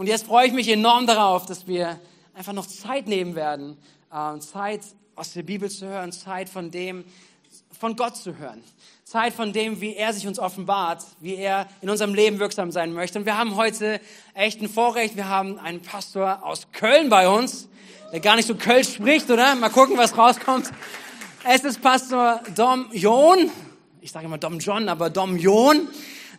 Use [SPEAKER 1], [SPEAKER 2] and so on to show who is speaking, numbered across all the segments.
[SPEAKER 1] Und jetzt freue ich mich enorm darauf, dass wir einfach noch Zeit nehmen werden, äh, Zeit aus der Bibel zu hören, Zeit von dem, von Gott zu hören. Zeit von dem, wie er sich uns offenbart, wie er in unserem Leben wirksam sein möchte. Und wir haben heute echt ein Vorrecht. Wir haben einen Pastor aus Köln bei uns, der gar nicht so Kölsch spricht, oder? Mal gucken, was rauskommt. Es ist Pastor Dom John. Ich sage immer Dom John, aber Dom John.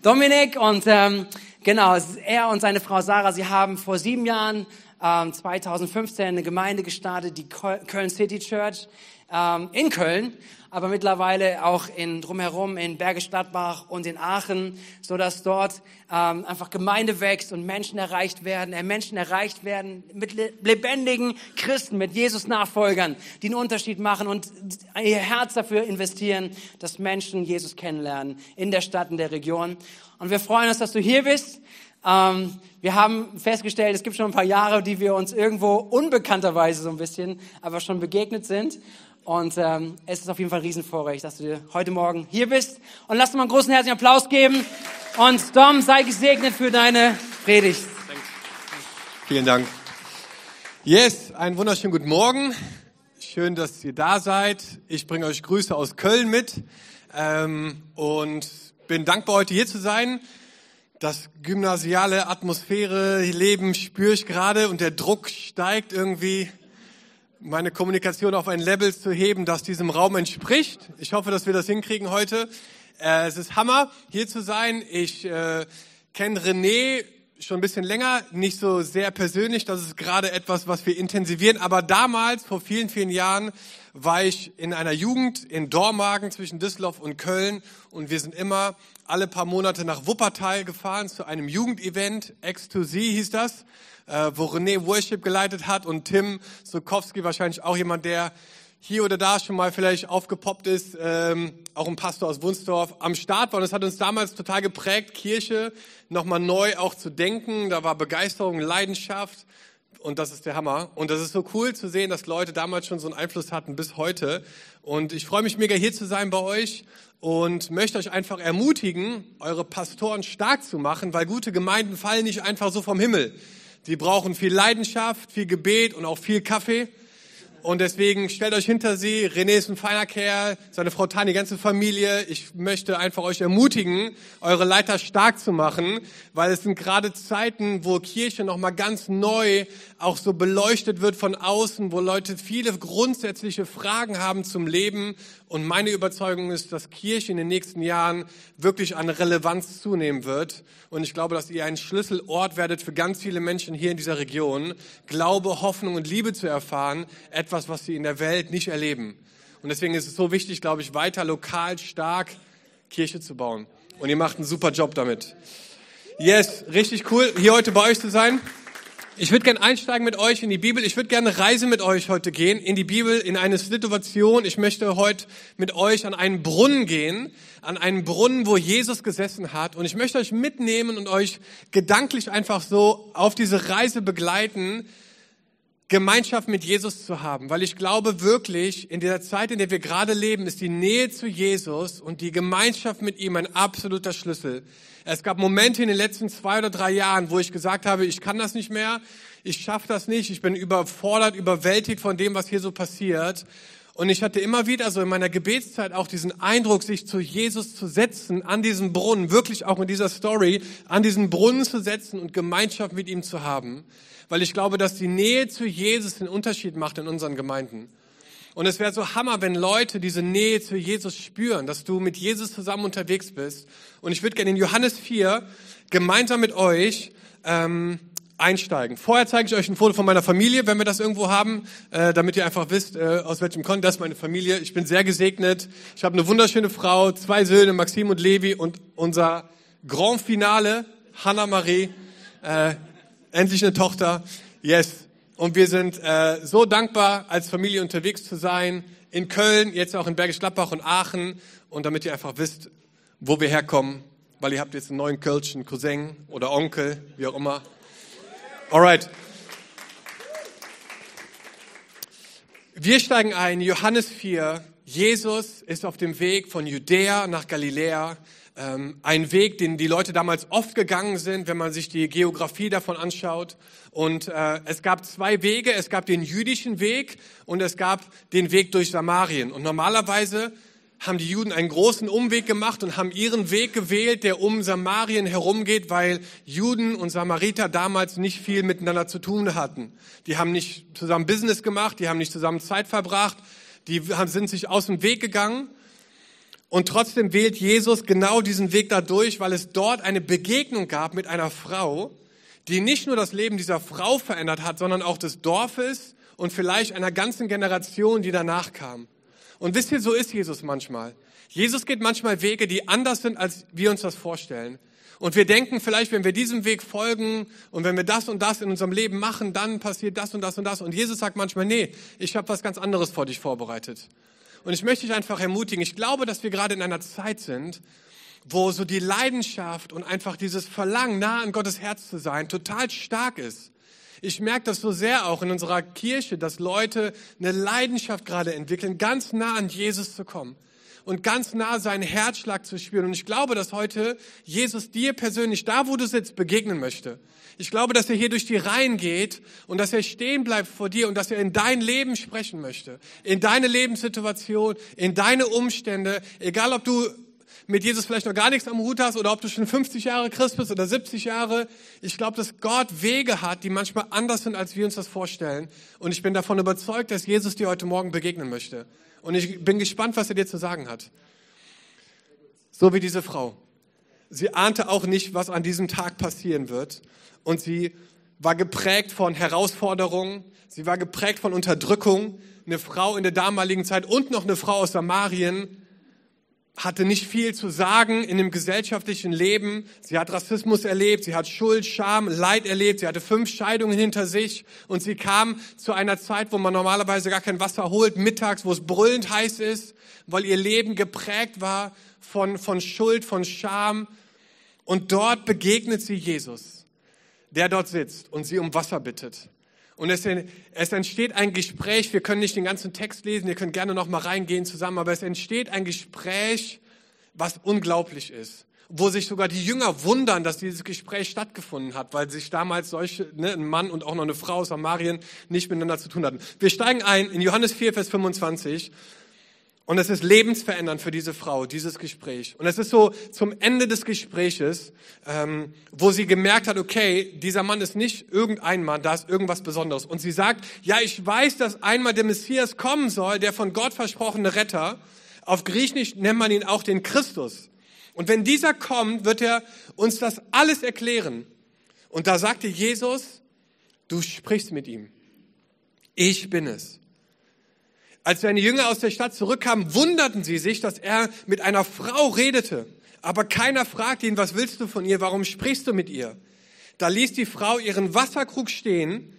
[SPEAKER 1] Dominik und ähm, genau, er und seine Frau Sarah, sie haben vor sieben Jahren, ähm, 2015, eine Gemeinde gestartet, die Köln City Church ähm, in Köln aber mittlerweile auch in drumherum in Bergisch Gladbach und in Aachen, so dass dort ähm, einfach Gemeinde wächst und Menschen erreicht werden, äh, Menschen erreicht werden mit lebendigen Christen, mit Jesus-Nachfolgern, die einen Unterschied machen und ihr Herz dafür investieren, dass Menschen Jesus kennenlernen in der Stadt, in der Region. Und wir freuen uns, dass du hier bist. Ähm, wir haben festgestellt, es gibt schon ein paar Jahre, die wir uns irgendwo unbekannterweise so ein bisschen, aber schon begegnet sind. Und ähm, es ist auf jeden Fall ein Riesenvorrecht, dass du heute Morgen hier bist. Und lass uns mal einen großen herzlichen Applaus geben. Und Dom, sei gesegnet für deine Predigt.
[SPEAKER 2] Vielen Dank. Yes, einen wunderschönen guten Morgen. Schön, dass ihr da seid. Ich bringe euch Grüße aus Köln mit ähm, und bin dankbar, heute hier zu sein. Das gymnasiale Atmosphäre, Leben spüre ich gerade und der Druck steigt irgendwie meine Kommunikation auf ein Level zu heben, das diesem Raum entspricht. Ich hoffe, dass wir das hinkriegen heute. Äh, es ist Hammer, hier zu sein. Ich äh, kenne René schon ein bisschen länger, nicht so sehr persönlich. Das ist gerade etwas, was wir intensivieren. Aber damals, vor vielen, vielen Jahren, war ich in einer Jugend in Dormagen zwischen Düsseldorf und Köln. Und wir sind immer alle paar Monate nach Wuppertal gefahren zu einem Jugendevent. X2Z hieß das äh, wo René Worship geleitet hat und Tim Sokowski, wahrscheinlich auch jemand, der hier oder da schon mal vielleicht aufgepoppt ist, ähm, auch ein Pastor aus Wunsdorf, am Start war. Und es hat uns damals total geprägt, Kirche nochmal neu auch zu denken. Da war Begeisterung, Leidenschaft. Und das ist der Hammer. Und das ist so cool zu sehen, dass Leute damals schon so einen Einfluss hatten bis heute. Und ich freue mich mega hier zu sein bei euch und möchte euch einfach ermutigen, eure Pastoren stark zu machen, weil gute Gemeinden fallen nicht einfach so vom Himmel. Sie brauchen viel Leidenschaft, viel Gebet und auch viel Kaffee. Und deswegen stellt euch hinter sie. René ist ein feiner Kerl, seine Frau Tani, die ganze Familie. Ich möchte einfach euch ermutigen, eure Leiter stark zu machen, weil es sind gerade Zeiten, wo Kirche nochmal ganz neu auch so beleuchtet wird von außen, wo Leute viele grundsätzliche Fragen haben zum Leben. Und meine Überzeugung ist, dass Kirche in den nächsten Jahren wirklich an Relevanz zunehmen wird. Und ich glaube, dass ihr ein Schlüsselort werdet für ganz viele Menschen hier in dieser Region, Glaube, Hoffnung und Liebe zu erfahren etwas, was sie in der Welt nicht erleben. Und deswegen ist es so wichtig, glaube ich, weiter lokal stark Kirche zu bauen. Und ihr macht einen super Job damit. Yes, richtig cool, hier heute bei euch zu sein. Ich würde gerne einsteigen mit euch in die Bibel. Ich würde gerne Reise mit euch heute gehen in die Bibel, in eine Situation. Ich möchte heute mit euch an einen Brunnen gehen, an einen Brunnen, wo Jesus gesessen hat. Und ich möchte euch mitnehmen und euch gedanklich einfach so auf diese Reise begleiten, Gemeinschaft mit Jesus zu haben, weil ich glaube wirklich, in der Zeit, in der wir gerade leben, ist die Nähe zu Jesus und die Gemeinschaft mit ihm ein absoluter Schlüssel. Es gab Momente in den letzten zwei oder drei Jahren, wo ich gesagt habe, ich kann das nicht mehr, ich schaffe das nicht, ich bin überfordert, überwältigt von dem, was hier so passiert. Und ich hatte immer wieder so in meiner Gebetszeit auch diesen Eindruck, sich zu Jesus zu setzen, an diesen Brunnen, wirklich auch in dieser Story, an diesen Brunnen zu setzen und Gemeinschaft mit ihm zu haben weil ich glaube, dass die Nähe zu Jesus den Unterschied macht in unseren Gemeinden. Und es wäre so Hammer, wenn Leute diese Nähe zu Jesus spüren, dass du mit Jesus zusammen unterwegs bist. Und ich würde gerne in Johannes 4 gemeinsam mit euch ähm, einsteigen. Vorher zeige ich euch ein Foto von meiner Familie, wenn wir das irgendwo haben, äh, damit ihr einfach wisst, äh, aus welchem Kontext. Das ist meine Familie. Ich bin sehr gesegnet. Ich habe eine wunderschöne Frau, zwei Söhne, Maxim und Levi und unser Grand Finale, Hannah Marie. Äh, endlich eine Tochter. Yes. Und wir sind äh, so dankbar, als Familie unterwegs zu sein. In Köln, jetzt auch in Bergisch Gladbach und Aachen. Und damit ihr einfach wisst, wo wir herkommen. Weil ihr habt jetzt einen neuen Kölschen Cousin oder Onkel, wie auch immer. Alright. Wir steigen ein, Johannes 4. Jesus ist auf dem Weg von Judäa nach Galiläa ähm, ein Weg, den die Leute damals oft gegangen sind, wenn man sich die Geografie davon anschaut. Und äh, es gab zwei Wege. Es gab den jüdischen Weg und es gab den Weg durch Samarien. Und normalerweise haben die Juden einen großen Umweg gemacht und haben ihren Weg gewählt, der um Samarien herumgeht, weil Juden und Samariter damals nicht viel miteinander zu tun hatten. Die haben nicht zusammen Business gemacht, die haben nicht zusammen Zeit verbracht, die sind sich aus dem Weg gegangen. Und trotzdem wählt Jesus genau diesen Weg dadurch, weil es dort eine Begegnung gab mit einer Frau, die nicht nur das Leben dieser Frau verändert hat, sondern auch des Dorfes und vielleicht einer ganzen Generation, die danach kam. Und wisst ihr, so ist Jesus manchmal. Jesus geht manchmal Wege, die anders sind, als wir uns das vorstellen. Und wir denken vielleicht, wenn wir diesem Weg folgen und wenn wir das und das in unserem Leben machen, dann passiert das und das und das. Und Jesus sagt manchmal, nee, ich habe was ganz anderes vor dich vorbereitet. Und ich möchte dich einfach ermutigen. Ich glaube, dass wir gerade in einer Zeit sind, wo so die Leidenschaft und einfach dieses Verlangen, nah an Gottes Herz zu sein, total stark ist. Ich merke das so sehr auch in unserer Kirche, dass Leute eine Leidenschaft gerade entwickeln, ganz nah an Jesus zu kommen und ganz nah seinen Herzschlag zu spüren. Und ich glaube, dass heute Jesus dir persönlich, da wo du sitzt, begegnen möchte. Ich glaube, dass er hier durch die Reihen geht und dass er stehen bleibt vor dir und dass er in dein Leben sprechen möchte. In deine Lebenssituation, in deine Umstände, egal ob du mit Jesus vielleicht noch gar nichts am Hut hast oder ob du schon 50 Jahre Christ bist oder 70 Jahre. Ich glaube, dass Gott Wege hat, die manchmal anders sind, als wir uns das vorstellen. Und ich bin davon überzeugt, dass Jesus dir heute Morgen begegnen möchte. Und ich bin gespannt, was er dir zu sagen hat. So wie diese Frau. Sie ahnte auch nicht, was an diesem Tag passieren wird. Und sie war geprägt von Herausforderungen. Sie war geprägt von Unterdrückung. Eine Frau in der damaligen Zeit und noch eine Frau aus Samarien hatte nicht viel zu sagen in dem gesellschaftlichen Leben. Sie hat Rassismus erlebt, sie hat Schuld, Scham, Leid erlebt, sie hatte fünf Scheidungen hinter sich und sie kam zu einer Zeit, wo man normalerweise gar kein Wasser holt, mittags, wo es brüllend heiß ist, weil ihr Leben geprägt war von, von Schuld, von Scham. Und dort begegnet sie Jesus, der dort sitzt und sie um Wasser bittet. Und es, es, entsteht ein Gespräch, wir können nicht den ganzen Text lesen, ihr könnt gerne noch mal reingehen zusammen, aber es entsteht ein Gespräch, was unglaublich ist. Wo sich sogar die Jünger wundern, dass dieses Gespräch stattgefunden hat, weil sich damals solche, ne, ein Mann und auch noch eine Frau aus Samarien nicht miteinander zu tun hatten. Wir steigen ein in Johannes 4, Vers 25 und es ist lebensverändernd für diese Frau, dieses Gespräch. Und es ist so zum Ende des Gespräches, ähm, wo sie gemerkt hat, okay, dieser Mann ist nicht irgendein Mann, da ist irgendwas Besonderes. Und sie sagt, ja, ich weiß, dass einmal der Messias kommen soll, der von Gott versprochene Retter. Auf Griechisch nennt man ihn auch den Christus. Und wenn dieser kommt, wird er uns das alles erklären. Und da sagte Jesus, du sprichst mit ihm. Ich bin es. Als seine Jünger aus der Stadt zurückkamen, wunderten sie sich, dass er mit einer Frau redete. Aber keiner fragte ihn, was willst du von ihr? Warum sprichst du mit ihr? Da ließ die Frau ihren Wasserkrug stehen,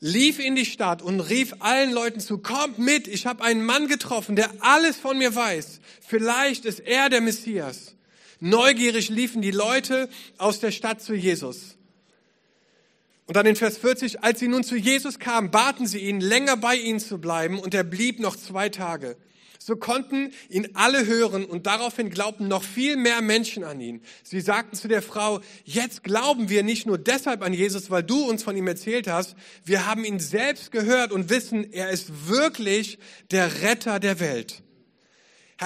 [SPEAKER 2] lief in die Stadt und rief allen Leuten zu, kommt mit, ich habe einen Mann getroffen, der alles von mir weiß. Vielleicht ist er der Messias. Neugierig liefen die Leute aus der Stadt zu Jesus. Und dann in Vers 40, als sie nun zu Jesus kamen, baten sie ihn, länger bei ihnen zu bleiben, und er blieb noch zwei Tage. So konnten ihn alle hören und daraufhin glaubten noch viel mehr Menschen an ihn. Sie sagten zu der Frau, jetzt glauben wir nicht nur deshalb an Jesus, weil du uns von ihm erzählt hast, wir haben ihn selbst gehört und wissen, er ist wirklich der Retter der Welt.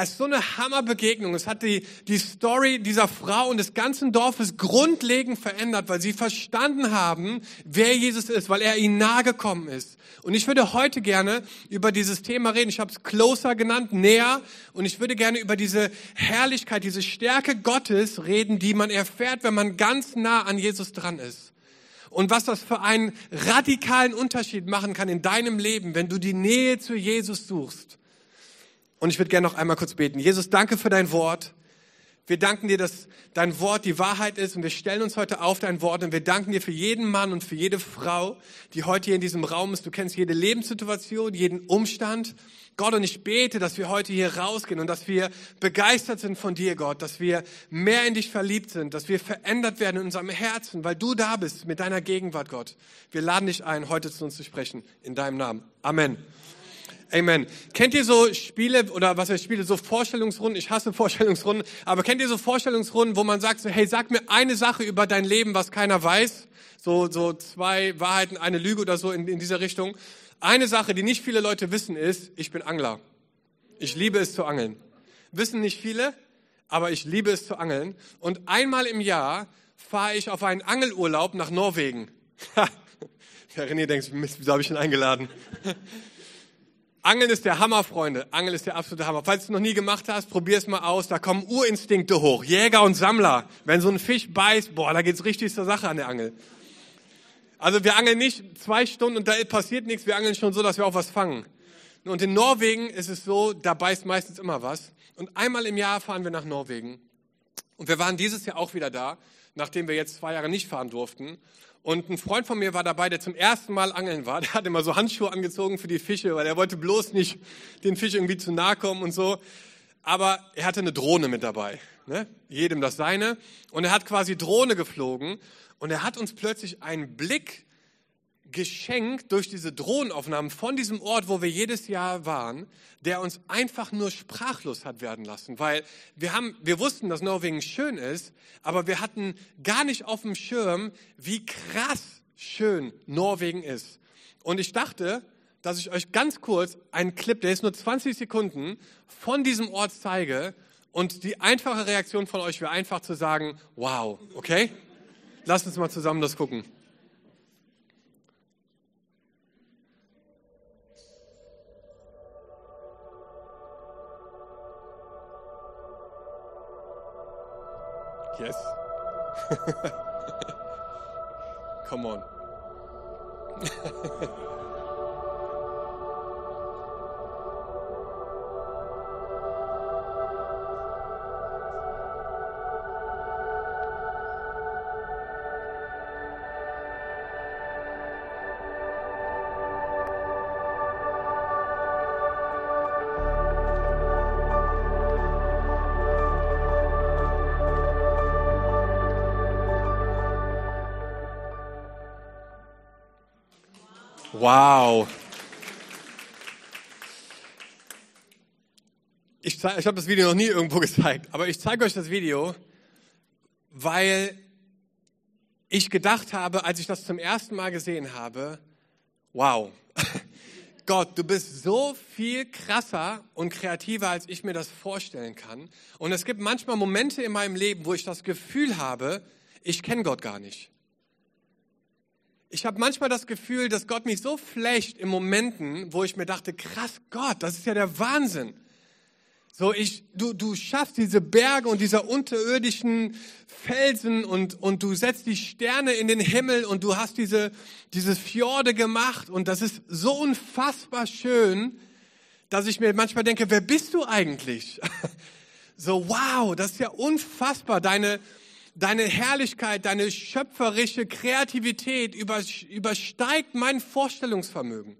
[SPEAKER 2] Ist so eine Hammerbegegnung. Es hat die, die Story dieser Frau und des ganzen Dorfes grundlegend verändert, weil sie verstanden haben, wer Jesus ist, weil er ihnen nahe gekommen ist. Und ich würde heute gerne über dieses Thema reden. Ich habe es closer genannt, näher. Und ich würde gerne über diese Herrlichkeit, diese Stärke Gottes reden, die man erfährt, wenn man ganz nah an Jesus dran ist. Und was das für einen radikalen Unterschied machen kann in deinem Leben, wenn du die Nähe zu Jesus suchst. Und ich würde gerne noch einmal kurz beten. Jesus, danke für dein Wort. Wir danken dir, dass dein Wort die Wahrheit ist und wir stellen uns heute auf dein Wort und wir danken dir für jeden Mann und für jede Frau, die heute hier in diesem Raum ist. Du kennst jede Lebenssituation, jeden Umstand. Gott, und ich bete, dass wir heute hier rausgehen und dass wir begeistert sind von dir, Gott, dass wir mehr in dich verliebt sind, dass wir verändert werden in unserem Herzen, weil du da bist mit deiner Gegenwart, Gott. Wir laden dich ein, heute zu uns zu sprechen, in deinem Namen. Amen. Amen. Kennt ihr so Spiele oder was heißt Spiele, so Vorstellungsrunden? Ich hasse Vorstellungsrunden, aber kennt ihr so Vorstellungsrunden, wo man sagt so, hey, sag mir eine Sache über dein Leben, was keiner weiß? So, so zwei Wahrheiten, eine Lüge oder so in, in dieser Richtung. Eine Sache, die nicht viele Leute wissen, ist, ich bin Angler. Ich liebe es zu angeln. Wissen nicht viele, aber ich liebe es zu angeln. Und einmal im Jahr fahre ich auf einen Angelurlaub nach Norwegen. Ja, René denkt, wieso habe ich ihn eingeladen? Angeln ist der Hammer, Freunde. Angeln ist der absolute Hammer. Falls du es noch nie gemacht hast, probier es mal aus. Da kommen Urinstinkte hoch. Jäger und Sammler. Wenn so ein Fisch beißt, boah, da geht's richtig zur Sache an der Angel. Also wir angeln nicht zwei Stunden und da passiert nichts. Wir angeln schon so, dass wir auch was fangen. Und in Norwegen ist es so, da beißt meistens immer was. Und einmal im Jahr fahren wir nach Norwegen. Und wir waren dieses Jahr auch wieder da, nachdem wir jetzt zwei Jahre nicht fahren durften. Und ein Freund von mir war dabei, der zum ersten Mal angeln war. Der hat immer so Handschuhe angezogen für die Fische, weil er wollte bloß nicht den Fisch irgendwie zu nahe kommen und so. Aber er hatte eine Drohne mit dabei. Ne? Jedem das seine. Und er hat quasi Drohne geflogen. Und er hat uns plötzlich einen Blick geschenkt durch diese Drohnenaufnahmen von diesem Ort, wo wir jedes Jahr waren, der uns einfach nur sprachlos hat werden lassen, weil wir haben, wir wussten, dass Norwegen schön ist, aber wir hatten gar nicht auf dem Schirm, wie krass schön Norwegen ist. Und ich dachte, dass ich euch ganz kurz einen Clip, der ist nur 20 Sekunden, von diesem Ort zeige und die einfache Reaktion von euch wäre einfach zu sagen, wow, okay? Lasst uns mal zusammen das gucken. Yes. Come on. Ich, habe das Video noch nie irgendwo gezeigt, aber ich zeige euch das Video, weil ich gedacht habe, als ich das zum ersten Mal gesehen habe, wow, Gott, du bist so viel krasser und kreativer, als ich mir das vorstellen kann. Und es gibt manchmal Momente in meinem Leben, wo ich das Gefühl habe, ich kenne Gott gar nicht ich habe manchmal das Gefühl, dass Gott mich so flecht in Momenten, wo ich mir dachte, krass Gott, das ist ja der Wahnsinn. So, ich, du, du schaffst diese Berge und diese unterirdischen Felsen und, und du setzt die Sterne in den Himmel und du hast diese, diese Fjorde gemacht und das ist so unfassbar schön, dass ich mir manchmal denke, wer bist du eigentlich? So, wow, das ist ja unfassbar. Deine, deine Herrlichkeit, deine schöpferische Kreativität übersteigt mein Vorstellungsvermögen.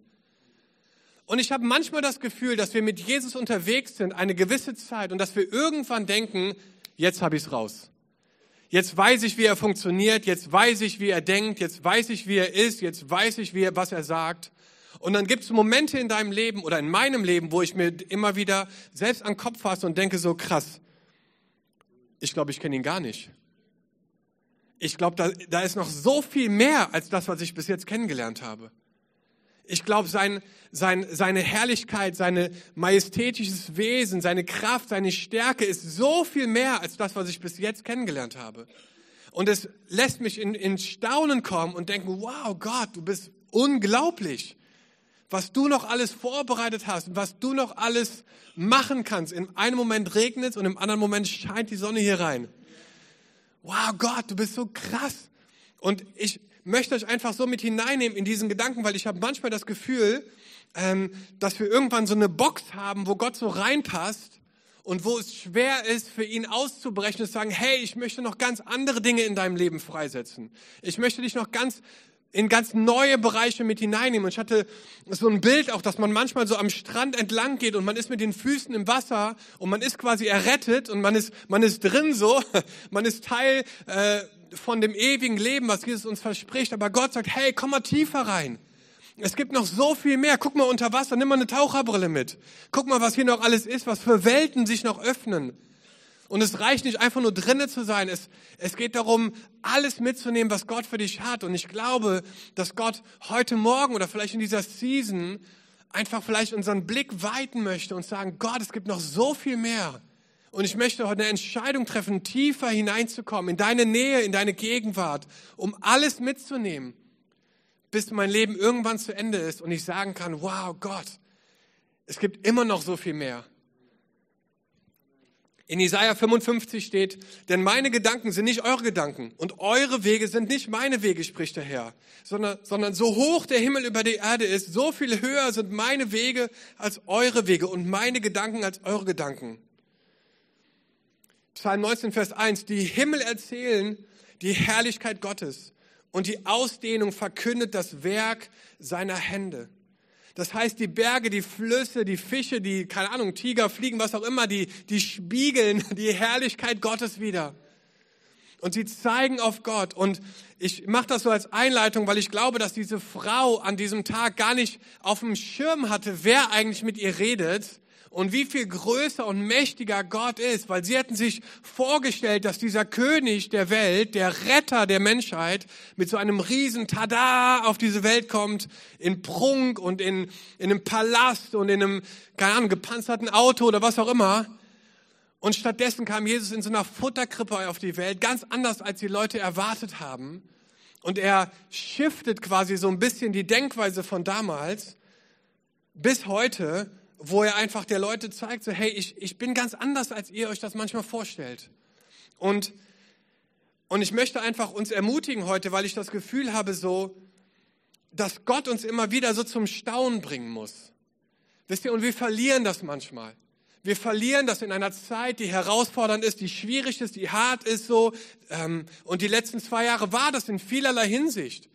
[SPEAKER 2] Und ich habe manchmal das Gefühl, dass wir mit Jesus unterwegs sind, eine gewisse Zeit, und dass wir irgendwann denken, jetzt habe ich es raus. Jetzt weiß ich, wie er funktioniert, jetzt weiß ich, wie er denkt, jetzt weiß ich, wie er ist, jetzt weiß ich, wie er, was er sagt. Und dann gibt es Momente in deinem Leben oder in meinem Leben, wo ich mir immer wieder selbst an den Kopf fasse und denke so krass, ich glaube, ich kenne ihn gar nicht ich glaube, da, da ist noch so viel mehr als das, was ich bis jetzt kennengelernt habe. Ich glaube, sein, sein, seine Herrlichkeit, sein majestätisches Wesen, seine Kraft, seine Stärke ist so viel mehr als das, was ich bis jetzt kennengelernt habe. Und es lässt mich in, in Staunen kommen und denken, wow, Gott, du bist unglaublich, was du noch alles vorbereitet hast, was du noch alles machen kannst. In einem Moment regnet es und im anderen Moment scheint die Sonne hier rein wow Gott, du bist so krass. Und ich möchte euch einfach so mit hineinnehmen in diesen Gedanken, weil ich habe manchmal das Gefühl, ähm, dass wir irgendwann so eine Box haben, wo Gott so reinpasst und wo es schwer ist, für ihn auszubrechen und zu sagen, hey, ich möchte noch ganz andere Dinge in deinem Leben freisetzen. Ich möchte dich noch ganz in ganz neue Bereiche mit hineinnehmen. Und ich hatte so ein Bild auch, dass man manchmal so am Strand entlang geht und man ist mit den Füßen im Wasser und man ist quasi errettet und man ist, man ist drin so, man ist Teil äh, von dem ewigen Leben, was Jesus uns verspricht. Aber Gott sagt, hey, komm mal tiefer rein. Es gibt noch so viel mehr. Guck mal unter Wasser, nimm mal eine Taucherbrille mit. Guck mal, was hier noch alles ist, was für Welten sich noch öffnen. Und es reicht nicht einfach nur drinnen zu sein. Es, es geht darum, alles mitzunehmen, was Gott für dich hat. Und ich glaube, dass Gott heute Morgen oder vielleicht in dieser Season einfach vielleicht unseren Blick weiten möchte und sagen, Gott, es gibt noch so viel mehr. Und ich möchte heute eine Entscheidung treffen, tiefer hineinzukommen, in deine Nähe, in deine Gegenwart, um alles mitzunehmen, bis mein Leben irgendwann zu Ende ist und ich sagen kann, wow, Gott, es gibt immer noch so viel mehr. In Isaiah 55 steht, denn meine Gedanken sind nicht eure Gedanken und eure Wege sind nicht meine Wege, spricht der Herr, sondern, sondern so hoch der Himmel über die Erde ist, so viel höher sind meine Wege als eure Wege und meine Gedanken als eure Gedanken. Psalm 19, Vers 1, die Himmel erzählen die Herrlichkeit Gottes und die Ausdehnung verkündet das Werk seiner Hände. Das heißt, die Berge, die Flüsse, die Fische, die, keine Ahnung, Tiger, Fliegen, was auch immer, die, die spiegeln die Herrlichkeit Gottes wieder. Und sie zeigen auf Gott. Und ich mache das so als Einleitung, weil ich glaube, dass diese Frau an diesem Tag gar nicht auf dem Schirm hatte, wer eigentlich mit ihr redet und wie viel größer und mächtiger Gott ist, weil sie hätten sich vorgestellt, dass dieser König der Welt, der Retter der Menschheit, mit so einem riesen Tada auf diese Welt kommt, in Prunk und in, in einem Palast und in einem, keine Ahnung, gepanzerten Auto oder was auch immer. Und stattdessen kam Jesus in so einer Futterkrippe auf die Welt, ganz anders als die Leute erwartet haben. Und er shiftet quasi so ein bisschen die Denkweise von damals bis heute wo er einfach der Leute zeigt, so hey, ich, ich bin ganz anders, als ihr euch das manchmal vorstellt. Und, und ich möchte einfach uns ermutigen heute, weil ich das Gefühl habe, so, dass Gott uns immer wieder so zum Staunen bringen muss. Wisst ihr, und wir verlieren das manchmal. Wir verlieren das in einer Zeit, die herausfordernd ist, die schwierig ist, die hart ist so. Ähm, und die letzten zwei Jahre war das in vielerlei Hinsicht.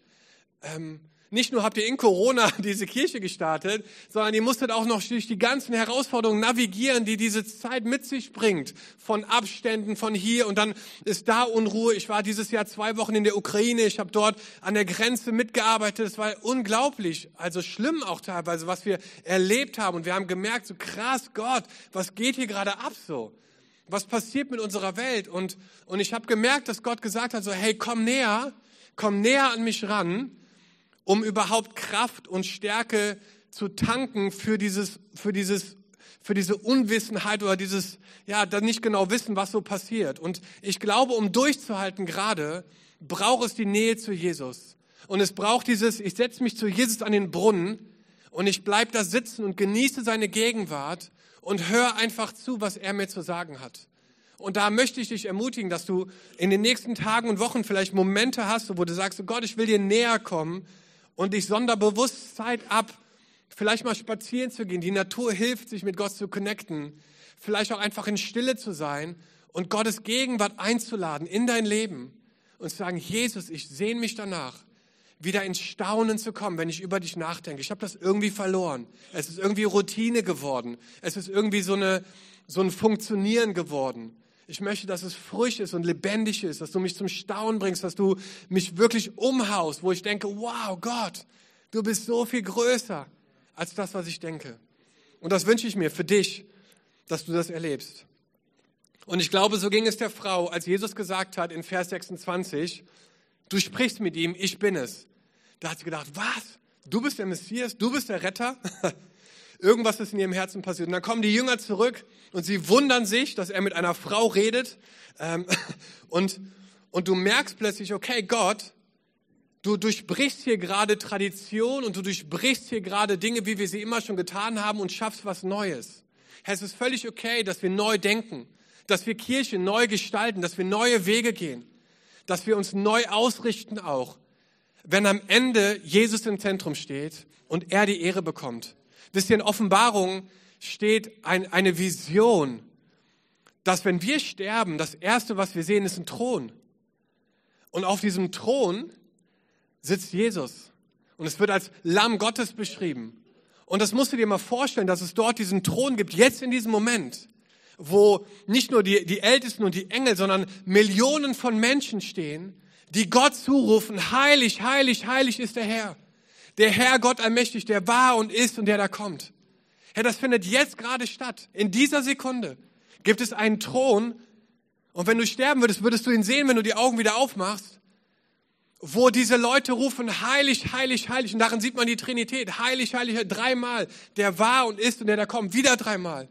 [SPEAKER 2] Nicht nur habt ihr in Corona diese Kirche gestartet, sondern ihr musstet auch noch durch die ganzen Herausforderungen navigieren, die diese Zeit mit sich bringt. Von Abständen, von hier und dann ist da Unruhe. Ich war dieses Jahr zwei Wochen in der Ukraine. Ich habe dort an der Grenze mitgearbeitet. Es war unglaublich, also schlimm auch teilweise, was wir erlebt haben. Und wir haben gemerkt, so krass, Gott, was geht hier gerade ab so? Was passiert mit unserer Welt? Und, und ich habe gemerkt, dass Gott gesagt hat, so, hey, komm näher, komm näher an mich ran um überhaupt Kraft und Stärke zu tanken für dieses, für dieses, für diese Unwissenheit oder dieses, ja, dann nicht genau wissen, was so passiert. Und ich glaube, um durchzuhalten gerade, braucht es die Nähe zu Jesus. Und es braucht dieses, ich setze mich zu Jesus an den Brunnen und ich bleib da sitzen und genieße seine Gegenwart und höre einfach zu, was er mir zu sagen hat. Und da möchte ich dich ermutigen, dass du in den nächsten Tagen und Wochen vielleicht Momente hast, wo du sagst, Gott, ich will dir näher kommen und ich sonder bewusst Zeit ab, vielleicht mal spazieren zu gehen. Die Natur hilft, sich mit Gott zu connecten. Vielleicht auch einfach in Stille zu sein und Gottes Gegenwart einzuladen in dein Leben und zu sagen, Jesus, ich sehne mich danach, wieder ins Staunen zu kommen, wenn ich über dich nachdenke. Ich habe das irgendwie verloren. Es ist irgendwie Routine geworden. Es ist irgendwie so, eine, so ein Funktionieren geworden. Ich möchte, dass es frisch ist und lebendig ist, dass du mich zum Staunen bringst, dass du mich wirklich umhaust, wo ich denke, wow, Gott, du bist so viel größer als das, was ich denke. Und das wünsche ich mir für dich, dass du das erlebst. Und ich glaube, so ging es der Frau, als Jesus gesagt hat in Vers 26, du sprichst mit ihm, ich bin es. Da hat sie gedacht, was? Du bist der Messias? Du bist der Retter? Irgendwas ist in ihrem Herzen passiert. Und dann kommen die Jünger zurück und sie wundern sich, dass er mit einer Frau redet. Ähm, und, und du merkst plötzlich, okay, Gott, du durchbrichst hier gerade Tradition und du durchbrichst hier gerade Dinge, wie wir sie immer schon getan haben und schaffst was Neues. Es ist völlig okay, dass wir neu denken, dass wir Kirche neu gestalten, dass wir neue Wege gehen, dass wir uns neu ausrichten auch, wenn am Ende Jesus im Zentrum steht und er die Ehre bekommt. Wisst ihr, in Offenbarung steht ein, eine Vision, dass wenn wir sterben, das Erste, was wir sehen, ist ein Thron. Und auf diesem Thron sitzt Jesus. Und es wird als Lamm Gottes beschrieben. Und das musst du dir mal vorstellen, dass es dort diesen Thron gibt, jetzt in diesem Moment, wo nicht nur die, die Ältesten und die Engel, sondern Millionen von Menschen stehen, die Gott zurufen, heilig, heilig, heilig ist der Herr. Der Herr Gott allmächtig, der war und ist und der da kommt. Herr, das findet jetzt gerade statt. In dieser Sekunde gibt es einen Thron. Und wenn du sterben würdest, würdest du ihn sehen, wenn du die Augen wieder aufmachst. Wo diese Leute rufen, heilig, heilig, heilig. Und darin sieht man die Trinität. Heilig, heilig, dreimal. Der war und ist und der da kommt. Wieder dreimal.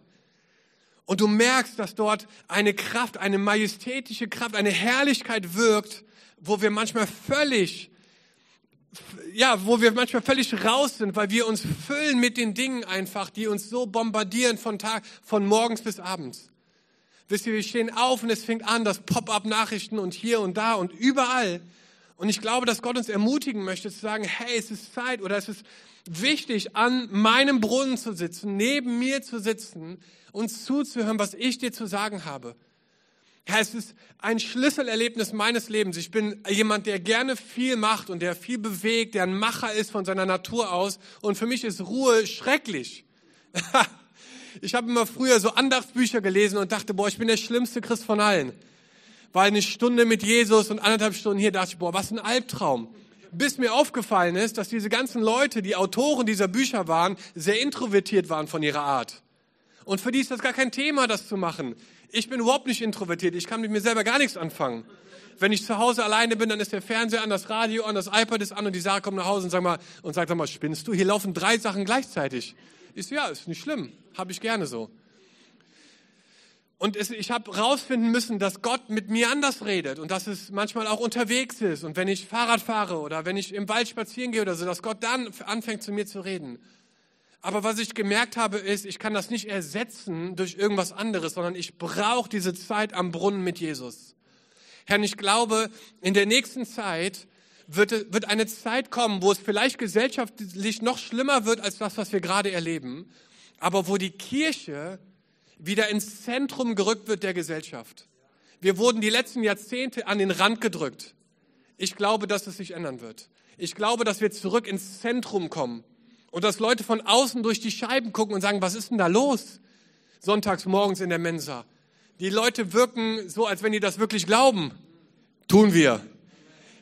[SPEAKER 2] Und du merkst, dass dort eine Kraft, eine majestätische Kraft, eine Herrlichkeit wirkt, wo wir manchmal völlig, ja, wo wir manchmal völlig raus sind, weil wir uns füllen mit den Dingen einfach, die uns so bombardieren von Tag, von morgens bis abends. Wisst ihr, wir stehen auf und es fängt an, das Pop-up-Nachrichten und hier und da und überall. Und ich glaube, dass Gott uns ermutigen möchte, zu sagen, hey, es ist Zeit oder es ist wichtig, an meinem Brunnen zu sitzen, neben mir zu sitzen und zuzuhören, was ich dir zu sagen habe. Ja, es ist ein Schlüsselerlebnis meines Lebens. Ich bin jemand, der gerne viel macht und der viel bewegt, der ein Macher ist von seiner Natur aus. Und für mich ist Ruhe schrecklich. ich habe immer früher so Andachtsbücher gelesen und dachte, boah, ich bin der schlimmste Christ von allen. Weil eine Stunde mit Jesus und anderthalb Stunden hier dachte ich, boah, was ein Albtraum. Bis mir aufgefallen ist, dass diese ganzen Leute, die Autoren dieser Bücher waren, sehr introvertiert waren von ihrer Art. Und für die ist das gar kein Thema, das zu machen. Ich bin überhaupt nicht introvertiert. Ich kann mit mir selber gar nichts anfangen. Wenn ich zu Hause alleine bin, dann ist der Fernseher an, das Radio an, das iPad ist an und die Sarah kommt nach Hause und sagt mal, und sagt, sag mal, spinnst du? Hier laufen drei Sachen gleichzeitig. Ich so, ja, ist nicht schlimm. Habe ich gerne so. Und es, ich habe rausfinden müssen, dass Gott mit mir anders redet und dass es manchmal auch unterwegs ist. Und wenn ich Fahrrad fahre oder wenn ich im Wald spazieren gehe oder so, dass Gott dann anfängt zu mir zu reden. Aber was ich gemerkt habe, ist, ich kann das nicht ersetzen durch irgendwas anderes, sondern ich brauche diese Zeit am Brunnen mit Jesus. Herr, ich glaube, in der nächsten Zeit wird, wird eine Zeit kommen, wo es vielleicht gesellschaftlich noch schlimmer wird als das, was wir gerade erleben, aber wo die Kirche wieder ins Zentrum gerückt wird der Gesellschaft. Wir wurden die letzten Jahrzehnte an den Rand gedrückt. Ich glaube, dass es sich ändern wird. Ich glaube, dass wir zurück ins Zentrum kommen und dass Leute von außen durch die Scheiben gucken und sagen, was ist denn da los? Sonntags morgens in der Mensa. Die Leute wirken so, als wenn die das wirklich glauben. Tun wir.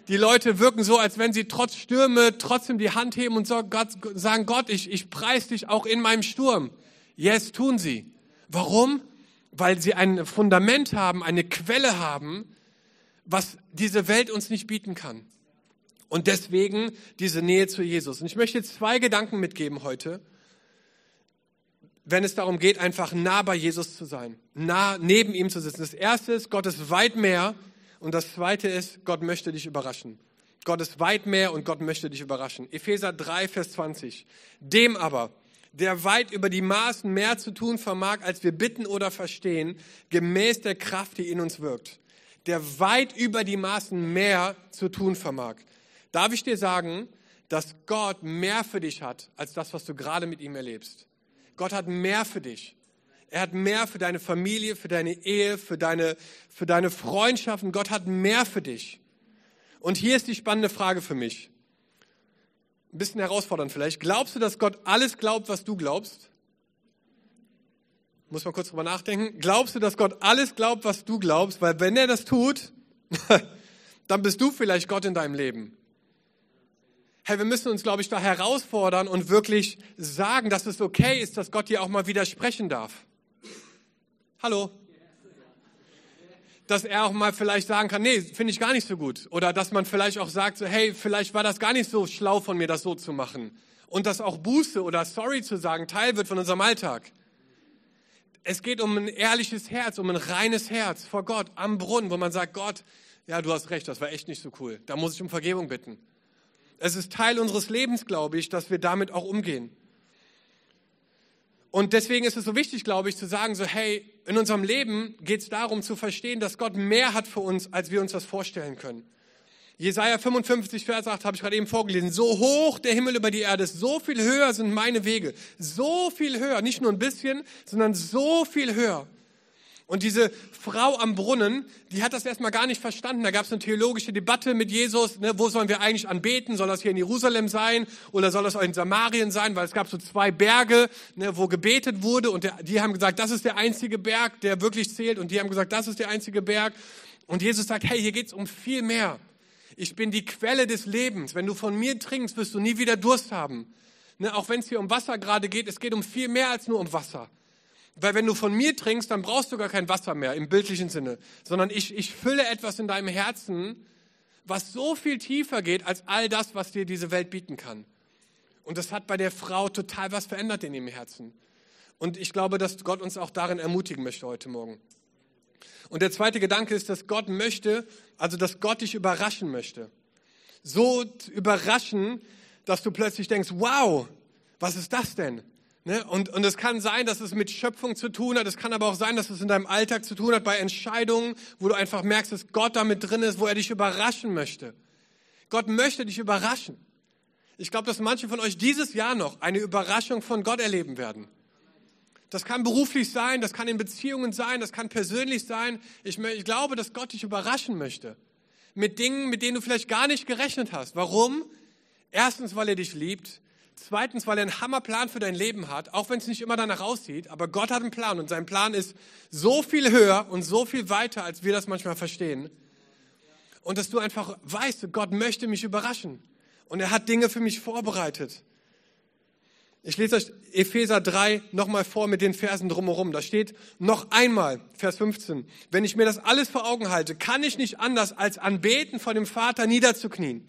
[SPEAKER 2] Die Leute wirken so, als wenn sie trotz Stürme trotzdem die Hand heben und sagen, Gott, ich, ich preis dich auch in meinem Sturm. Yes, tun sie. Warum? Weil sie ein Fundament haben, eine Quelle haben, was diese Welt uns nicht bieten kann. Und deswegen diese Nähe zu Jesus. Und ich möchte zwei Gedanken mitgeben heute, wenn es darum geht, einfach nah bei Jesus zu sein, nah neben ihm zu sitzen. Das erste ist, Gott ist weit mehr. Und das zweite ist, Gott möchte dich überraschen. Gott ist weit mehr und Gott möchte dich überraschen. Epheser 3, Vers 20. Dem aber, der weit über die Maßen mehr zu tun vermag, als wir bitten oder verstehen, gemäß der Kraft, die in uns wirkt. Der weit über die Maßen mehr zu tun vermag. Darf ich dir sagen, dass Gott mehr für dich hat, als das, was du gerade mit ihm erlebst? Gott hat mehr für dich. Er hat mehr für deine Familie, für deine Ehe, für deine, für deine Freundschaften. Gott hat mehr für dich. Und hier ist die spannende Frage für mich. Ein bisschen herausfordernd vielleicht. Glaubst du, dass Gott alles glaubt, was du glaubst? Muss man kurz drüber nachdenken. Glaubst du, dass Gott alles glaubt, was du glaubst? Weil wenn er das tut, dann bist du vielleicht Gott in deinem Leben hey, wir müssen uns, glaube ich, da herausfordern und wirklich sagen, dass es okay ist, dass Gott dir auch mal widersprechen darf. Hallo? Dass er auch mal vielleicht sagen kann, nee, finde ich gar nicht so gut. Oder dass man vielleicht auch sagt, so, hey, vielleicht war das gar nicht so schlau von mir, das so zu machen. Und dass auch Buße oder Sorry zu sagen Teil wird von unserem Alltag. Es geht um ein ehrliches Herz, um ein reines Herz vor Gott am Brunnen, wo man sagt, Gott, ja, du hast recht, das war echt nicht so cool. Da muss ich um Vergebung bitten. Es ist Teil unseres Lebens, glaube ich, dass wir damit auch umgehen. Und deswegen ist es so wichtig, glaube ich, zu sagen, so, hey, in unserem Leben geht es darum zu verstehen, dass Gott mehr hat für uns, als wir uns das vorstellen können. Jesaja 55, Vers 8 habe ich gerade eben vorgelesen. So hoch der Himmel über die Erde ist, so viel höher sind meine Wege. So viel höher, nicht nur ein bisschen, sondern so viel höher. Und diese Frau am Brunnen, die hat das erstmal gar nicht verstanden. Da gab es eine theologische Debatte mit Jesus. Ne, wo sollen wir eigentlich anbeten? Soll das hier in Jerusalem sein oder soll das auch in Samarien sein? Weil es gab so zwei Berge, ne, wo gebetet wurde. Und der, die haben gesagt, das ist der einzige Berg, der wirklich zählt. Und die haben gesagt, das ist der einzige Berg. Und Jesus sagt, hey, hier geht's um viel mehr. Ich bin die Quelle des Lebens. Wenn du von mir trinkst, wirst du nie wieder Durst haben. Ne, auch wenn es hier um Wasser gerade geht, es geht um viel mehr als nur um Wasser. Weil wenn du von mir trinkst, dann brauchst du gar kein Wasser mehr im bildlichen Sinne, sondern ich, ich fülle etwas in deinem Herzen, was so viel tiefer geht als all das, was dir diese Welt bieten kann. Und das hat bei der Frau total was verändert in ihrem Herzen. Und ich glaube, dass Gott uns auch darin ermutigen möchte heute Morgen. Und der zweite Gedanke ist, dass Gott möchte, also dass Gott dich überraschen möchte. So überraschen, dass du plötzlich denkst, wow, was ist das denn? Ne? Und, und es kann sein, dass es mit Schöpfung zu tun hat. Es kann aber auch sein, dass es in deinem Alltag zu tun hat, bei Entscheidungen, wo du einfach merkst, dass Gott damit drin ist, wo er dich überraschen möchte. Gott möchte dich überraschen. Ich glaube, dass manche von euch dieses Jahr noch eine Überraschung von Gott erleben werden. Das kann beruflich sein, das kann in Beziehungen sein, das kann persönlich sein. Ich, ich glaube, dass Gott dich überraschen möchte. Mit Dingen, mit denen du vielleicht gar nicht gerechnet hast. Warum? Erstens, weil er dich liebt. Zweitens, weil er einen Hammerplan für dein Leben hat, auch wenn es nicht immer danach aussieht. Aber Gott hat einen Plan und sein Plan ist so viel höher und so viel weiter, als wir das manchmal verstehen. Und dass du einfach weißt, Gott möchte mich überraschen. Und er hat Dinge für mich vorbereitet. Ich lese euch Epheser 3 nochmal vor mit den Versen drumherum. Da steht noch einmal, Vers 15, wenn ich mir das alles vor Augen halte, kann ich nicht anders als anbeten vor dem Vater niederzuknien.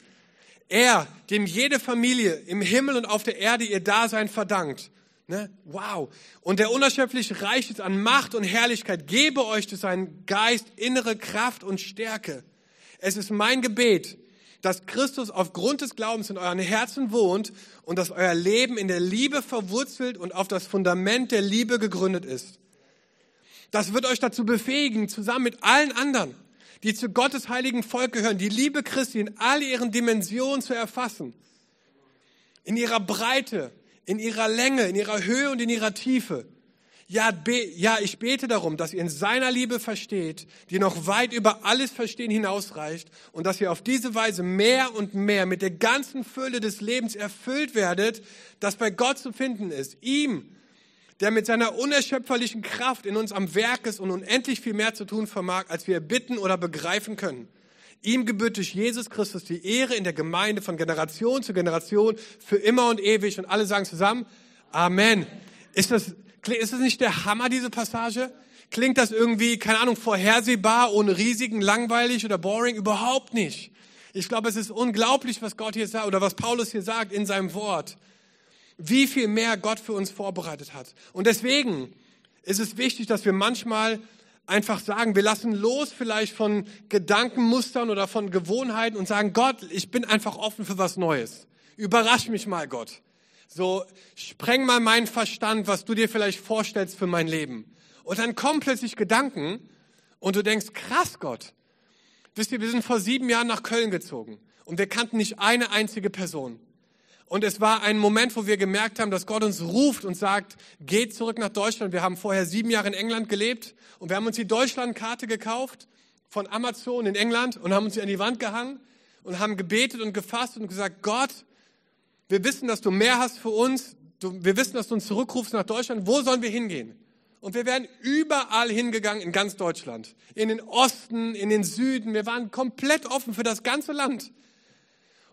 [SPEAKER 2] Er, dem jede Familie im Himmel und auf der Erde ihr Dasein verdankt. Ne? Wow. Und der unerschöpflich reich ist an Macht und Herrlichkeit, gebe euch durch seinen Geist innere Kraft und Stärke. Es ist mein Gebet, dass Christus aufgrund des Glaubens in euren Herzen wohnt und dass euer Leben in der Liebe verwurzelt und auf das Fundament der Liebe gegründet ist. Das wird euch dazu befähigen, zusammen mit allen anderen, die zu Gottes heiligen Volk gehören, die Liebe Christi in all ihren Dimensionen zu erfassen. In ihrer Breite, in ihrer Länge, in ihrer Höhe und in ihrer Tiefe ja, ja, ich bete darum, dass ihr in seiner Liebe versteht, die noch weit über alles Verstehen hinausreicht und dass ihr auf diese Weise mehr und mehr mit der ganzen Fülle des Lebens erfüllt werdet, das bei Gott zu finden ist. Ihm, der mit seiner unerschöpferlichen Kraft in uns am Werk ist und unendlich viel mehr zu tun vermag, als wir bitten oder begreifen können. Ihm gebührt durch Jesus Christus die Ehre in der Gemeinde von Generation zu Generation für immer und ewig. Und alle sagen zusammen, Amen. Ist das, ist das nicht der Hammer, diese Passage? Klingt das irgendwie, keine Ahnung, vorhersehbar, ohne Risiken, langweilig oder boring? Überhaupt nicht. Ich glaube, es ist unglaublich, was Gott hier sagt oder was Paulus hier sagt in seinem Wort. Wie viel mehr Gott für uns vorbereitet hat. Und deswegen ist es wichtig, dass wir manchmal einfach sagen, wir lassen los vielleicht von Gedankenmustern oder von Gewohnheiten und sagen, Gott, ich bin einfach offen für was Neues. Überrasch mich mal, Gott. So, spreng mal meinen Verstand, was du dir vielleicht vorstellst für mein Leben. Und dann kommen plötzlich Gedanken und du denkst, krass Gott. Wisst ihr, wir sind vor sieben Jahren nach Köln gezogen und wir kannten nicht eine einzige Person. Und es war ein Moment, wo wir gemerkt haben, dass Gott uns ruft und sagt, geht zurück nach Deutschland. Wir haben vorher sieben Jahre in England gelebt und wir haben uns die Deutschlandkarte gekauft von Amazon in England und haben uns sie an die Wand gehangen und haben gebetet und gefasst und gesagt, Gott, wir wissen, dass du mehr hast für uns. Du, wir wissen, dass du uns zurückrufst nach Deutschland. Wo sollen wir hingehen? Und wir wären überall hingegangen in ganz Deutschland. In den Osten, in den Süden. Wir waren komplett offen für das ganze Land.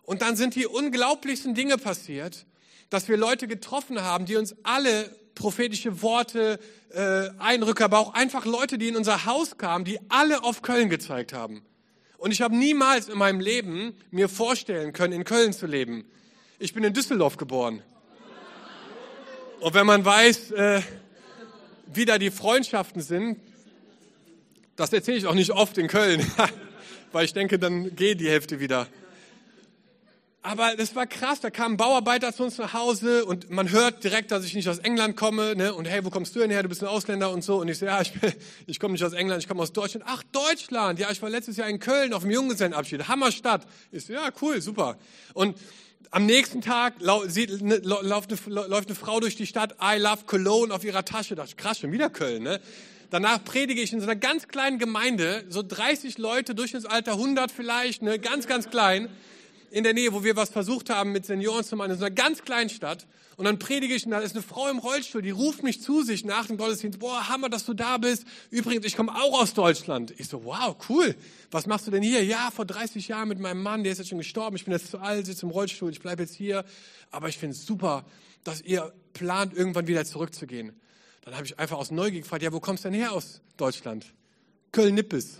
[SPEAKER 2] Und dann sind die unglaublichsten Dinge passiert, dass wir Leute getroffen haben, die uns alle prophetische Worte, äh, Eindrücke, aber auch einfach Leute, die in unser Haus kamen, die alle auf Köln gezeigt haben. Und ich habe niemals in meinem Leben mir vorstellen können, in Köln zu leben. Ich bin in Düsseldorf geboren. Und wenn man weiß, äh, wie da die Freundschaften sind, das erzähle ich auch nicht oft in Köln, weil ich denke, dann geht die Hälfte wieder. Aber das war krass, da kamen Bauarbeiter zu uns nach Hause und man hört direkt, dass ich nicht aus England komme. Ne? Und hey, wo kommst du denn her? Du bist ein Ausländer und so. Und ich so, ja, ich, ich komme nicht aus England, ich komme aus Deutschland. Ach, Deutschland. Ja, ich war letztes Jahr in Köln auf dem Junggesellenabschied. Hammerstadt. Ich so, ja, cool, super. Und am nächsten Tag ne, läuft eine, Frau durch die Stadt, I love Cologne auf ihrer Tasche. Da dachte krass, schon wieder Köln, ne? Danach predige ich in so einer ganz kleinen Gemeinde, so 30 Leute, Durchschnittsalter 100 vielleicht, ne? Ganz, ganz klein. In der Nähe, wo wir was versucht haben mit Senioren zu machen, in so einer ganz kleinen Stadt. Und dann predige ich und da ist eine Frau im Rollstuhl, die ruft mich zu sich nach dem Gottesdienst. Boah, Hammer, dass du da bist. Übrigens, ich komme auch aus Deutschland. Ich so, wow, cool. Was machst du denn hier? Ja, vor 30 Jahren mit meinem Mann, der ist jetzt schon gestorben. Ich bin jetzt zu alt, sitze im Rollstuhl, ich bleibe jetzt hier. Aber ich finde es super, dass ihr plant, irgendwann wieder zurückzugehen. Dann habe ich einfach aus Neugier gefragt, ja, wo kommst du denn her aus Deutschland? Köln-Nippes.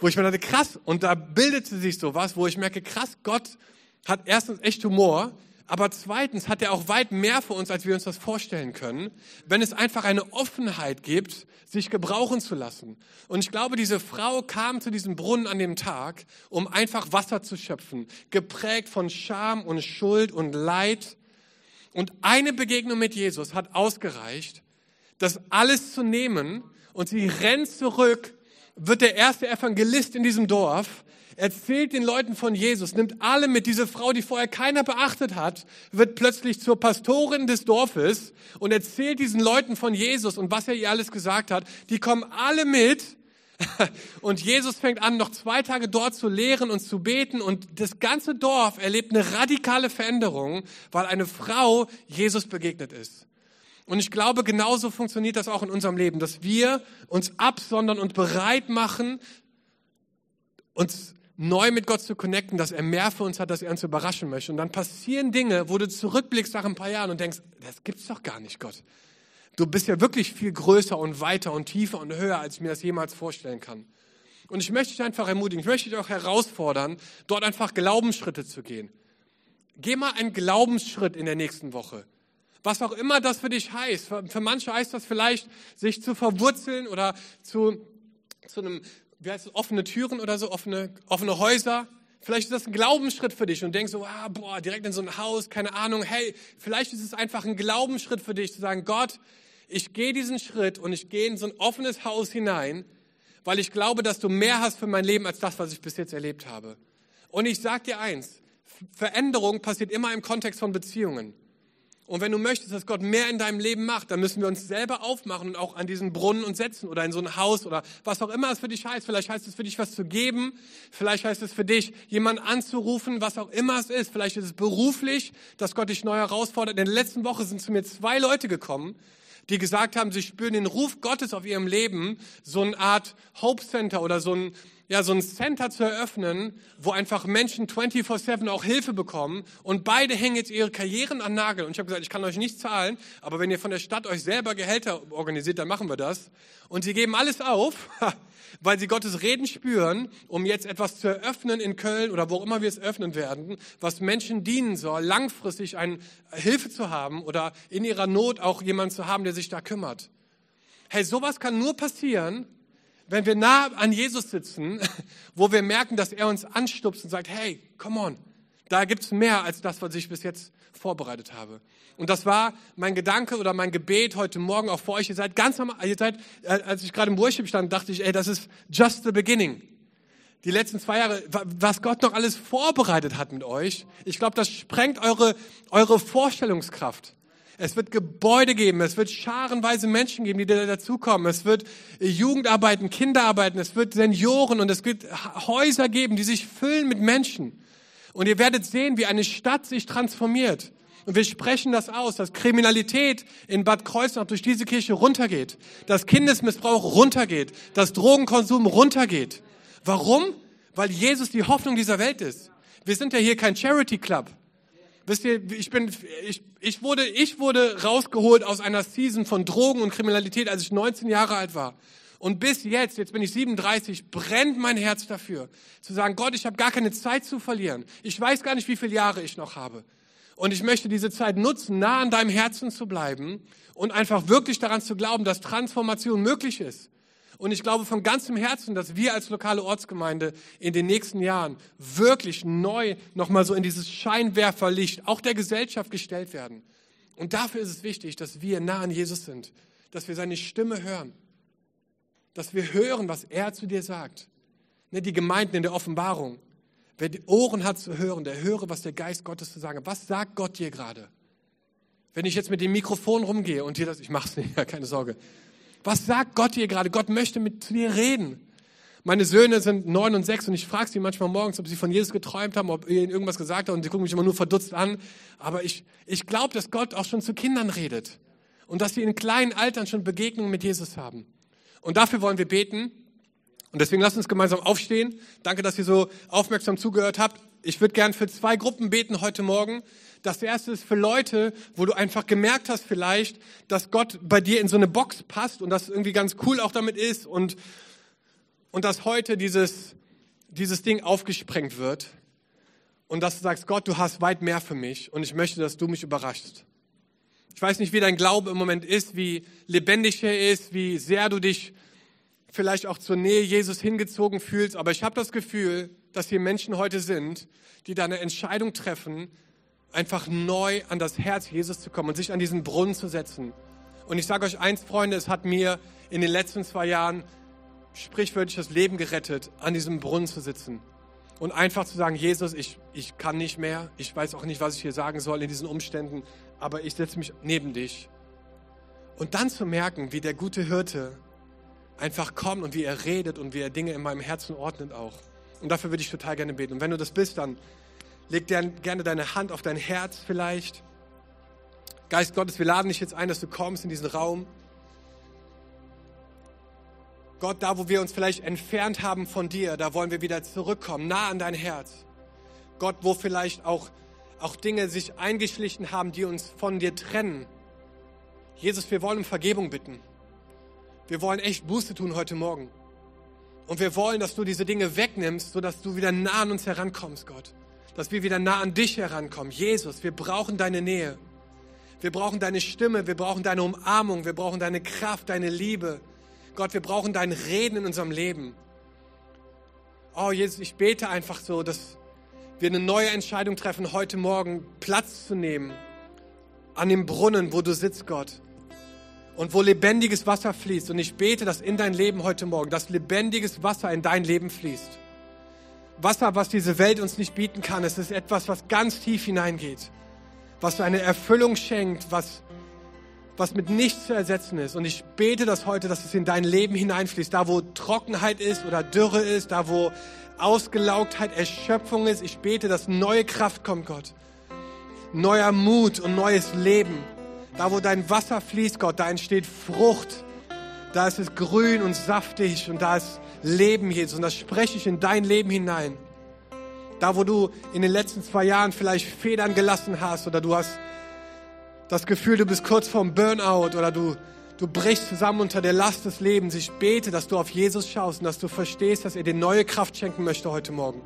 [SPEAKER 2] Wo ich mir dachte, krass, und da bildete sich so was, wo ich merke, krass, Gott hat erstens echt Humor, aber zweitens hat er auch weit mehr für uns, als wir uns das vorstellen können, wenn es einfach eine Offenheit gibt, sich gebrauchen zu lassen. Und ich glaube, diese Frau kam zu diesem Brunnen an dem Tag, um einfach Wasser zu schöpfen, geprägt von Scham und Schuld und Leid. Und eine Begegnung mit Jesus hat ausgereicht, das alles zu nehmen und sie rennt zurück, wird der erste Evangelist in diesem Dorf, erzählt den Leuten von Jesus, nimmt alle mit. Diese Frau, die vorher keiner beachtet hat, wird plötzlich zur Pastorin des Dorfes und erzählt diesen Leuten von Jesus und was er ihr alles gesagt hat. Die kommen alle mit. Und Jesus fängt an, noch zwei Tage dort zu lehren und zu beten. Und das ganze Dorf erlebt eine radikale Veränderung, weil eine Frau Jesus begegnet ist. Und ich glaube, genauso funktioniert das auch in unserem Leben, dass wir uns absondern und bereit machen, uns neu mit Gott zu connecten, dass er mehr für uns hat, dass er uns überraschen möchte. Und dann passieren Dinge, wo du zurückblickst nach ein paar Jahren und denkst, das gibt's doch gar nicht, Gott. Du bist ja wirklich viel größer und weiter und tiefer und höher, als ich mir das jemals vorstellen kann. Und ich möchte dich einfach ermutigen, ich möchte dich auch herausfordern, dort einfach Glaubensschritte zu gehen. Geh mal einen Glaubensschritt in der nächsten Woche. Was auch immer das für dich heißt. Für, manche heißt das vielleicht, sich zu verwurzeln oder zu, zu einem, wie heißt es, offene Türen oder so, offene, offene Häuser. Vielleicht ist das ein Glaubensschritt für dich und denkst so, ah, boah, direkt in so ein Haus, keine Ahnung. Hey, vielleicht ist es einfach ein Glaubensschritt für dich, zu sagen, Gott, ich gehe diesen Schritt und ich gehe in so ein offenes Haus hinein, weil ich glaube, dass du mehr hast für mein Leben als das, was ich bis jetzt erlebt habe. Und ich sag dir eins, Veränderung passiert immer im Kontext von Beziehungen. Und wenn du möchtest, dass Gott mehr in deinem Leben macht, dann müssen wir uns selber aufmachen und auch an diesen Brunnen und setzen oder in so ein Haus oder was auch immer es für dich heißt. Vielleicht heißt es für dich, was zu geben. Vielleicht heißt es für dich, jemanden anzurufen, was auch immer es ist. Vielleicht ist es beruflich, dass Gott dich neu herausfordert. In der letzten Woche sind zu mir zwei Leute gekommen, die gesagt haben, sie spüren den Ruf Gottes auf ihrem Leben, so eine Art Hope Center oder so ein, ja, so ein Center zu eröffnen, wo einfach Menschen 24-7 auch Hilfe bekommen und beide hängen jetzt ihre Karrieren an Nagel. Und ich habe gesagt, ich kann euch nicht zahlen, aber wenn ihr von der Stadt euch selber Gehälter organisiert, dann machen wir das. Und sie geben alles auf, weil sie Gottes Reden spüren, um jetzt etwas zu eröffnen in Köln oder wo immer wir es öffnen werden, was Menschen dienen soll, langfristig eine Hilfe zu haben oder in ihrer Not auch jemanden zu haben, der sich da kümmert. Hey, sowas kann nur passieren, wenn wir nah an Jesus sitzen, wo wir merken, dass er uns anstupst und sagt, hey, come on, da gibt's mehr als das, was ich bis jetzt vorbereitet habe. Und das war mein Gedanke oder mein Gebet heute Morgen auch für euch. Ihr seid ganz am, ihr seid, äh, als ich gerade im Worship stand, dachte ich, ey, das ist just the beginning. Die letzten zwei Jahre, was Gott noch alles vorbereitet hat mit euch, ich glaube, das sprengt eure, eure Vorstellungskraft. Es wird Gebäude geben, es wird scharenweise Menschen geben, die da dazukommen. Es wird Jugendarbeiten, Kinderarbeiten, es wird Senioren und es wird Häuser geben, die sich füllen mit Menschen. Und ihr werdet sehen, wie eine Stadt sich transformiert. Und wir sprechen das aus, dass Kriminalität in Bad Kreuznach durch diese Kirche runtergeht, dass Kindesmissbrauch runtergeht, dass Drogenkonsum runtergeht. Warum? Weil Jesus die Hoffnung dieser Welt ist. Wir sind ja hier kein Charity Club. Wisst ihr, ich bin, ich, ich wurde, ich wurde rausgeholt aus einer Season von Drogen und Kriminalität, als ich 19 Jahre alt war. Und bis jetzt, jetzt bin ich 37, brennt mein Herz dafür, zu sagen, Gott, ich habe gar keine Zeit zu verlieren. Ich weiß gar nicht, wie viele Jahre ich noch habe. Und ich möchte diese Zeit nutzen, nah an deinem Herzen zu bleiben und einfach wirklich daran zu glauben, dass Transformation möglich ist. Und ich glaube von ganzem Herzen, dass wir als lokale Ortsgemeinde in den nächsten Jahren wirklich neu nochmal so in dieses Scheinwerferlicht auch der Gesellschaft gestellt werden. Und dafür ist es wichtig, dass wir nah an Jesus sind, dass wir seine Stimme hören, dass wir hören, was er zu dir sagt. Ne, die Gemeinden in der Offenbarung. Wer die Ohren hat zu hören, der höre, was der Geist Gottes zu sagen hat. Was sagt Gott dir gerade? Wenn ich jetzt mit dem Mikrofon rumgehe und dir das, ich mach's nicht, keine Sorge. Was sagt Gott dir gerade? Gott möchte mit dir reden. Meine Söhne sind neun und sechs und ich frage sie manchmal morgens, ob sie von Jesus geträumt haben, ob ihnen irgendwas gesagt habt und sie gucken mich immer nur verdutzt an. Aber ich, ich glaube, dass Gott auch schon zu Kindern redet und dass sie in kleinen Altern schon Begegnungen mit Jesus haben. Und dafür wollen wir beten. Und deswegen lasst uns gemeinsam aufstehen. Danke, dass ihr so aufmerksam zugehört habt. Ich würde gern für zwei Gruppen beten heute Morgen. Das erste ist für Leute, wo du einfach gemerkt hast vielleicht, dass Gott bei dir in so eine Box passt und das irgendwie ganz cool auch damit ist und und dass heute dieses, dieses Ding aufgesprengt wird und dass du sagst, Gott, du hast weit mehr für mich und ich möchte, dass du mich überraschst. Ich weiß nicht, wie dein Glaube im Moment ist, wie lebendig er ist, wie sehr du dich vielleicht auch zur Nähe Jesus hingezogen fühlst, aber ich habe das Gefühl, dass hier Menschen heute sind, die da eine Entscheidung treffen, einfach neu an das Herz Jesus zu kommen und sich an diesen Brunnen zu setzen. Und ich sage euch eins, Freunde, es hat mir in den letzten zwei Jahren sprichwörtlich das Leben gerettet, an diesem Brunnen zu sitzen und einfach zu sagen, Jesus, ich, ich kann nicht mehr, ich weiß auch nicht, was ich hier sagen soll in diesen Umständen, aber ich setze mich neben dich. Und dann zu merken, wie der gute Hirte einfach kommt und wie er redet und wie er Dinge in meinem Herzen ordnet auch. Und dafür würde ich total gerne beten. Und wenn du das bist, dann leg gerne deine Hand auf dein Herz vielleicht. Geist Gottes, wir laden dich jetzt ein, dass du kommst in diesen Raum. Gott, da wo wir uns vielleicht entfernt haben von dir, da wollen wir wieder zurückkommen, nah an dein Herz. Gott, wo vielleicht auch, auch Dinge sich eingeschlichen haben, die uns von dir trennen. Jesus, wir wollen um Vergebung bitten. Wir wollen echt Buße tun heute Morgen. Und wir wollen, dass du diese Dinge wegnimmst, sodass du wieder nah an uns herankommst, Gott. Dass wir wieder nah an dich herankommen. Jesus, wir brauchen deine Nähe. Wir brauchen deine Stimme, wir brauchen deine Umarmung, wir brauchen deine Kraft, deine Liebe. Gott, wir brauchen dein Reden in unserem Leben. Oh, Jesus, ich bete einfach so, dass wir eine neue Entscheidung treffen, heute Morgen Platz zu nehmen an dem Brunnen, wo du sitzt, Gott. Und wo lebendiges Wasser fließt. Und ich bete, dass in dein Leben heute Morgen, dass lebendiges Wasser in dein Leben fließt. Wasser, was diese Welt uns nicht bieten kann. Es ist etwas, was ganz tief hineingeht. Was eine Erfüllung schenkt, was was mit nichts zu ersetzen ist. Und ich bete das heute, dass es in dein Leben hineinfließt. Da, wo Trockenheit ist oder Dürre ist, da, wo Ausgelaugtheit, Erschöpfung ist. Ich bete, dass neue Kraft kommt, Gott. Neuer Mut und neues Leben. Da, wo dein Wasser fließt, Gott, da entsteht Frucht. Da ist es grün und saftig und da ist Leben, Jesus. Und das spreche ich in dein Leben hinein. Da, wo du in den letzten zwei Jahren vielleicht Federn gelassen hast oder du hast das Gefühl, du bist kurz vorm Burnout oder du, du brichst zusammen unter der Last des Lebens. Ich bete, dass du auf Jesus schaust und dass du verstehst, dass er dir neue Kraft schenken möchte heute Morgen.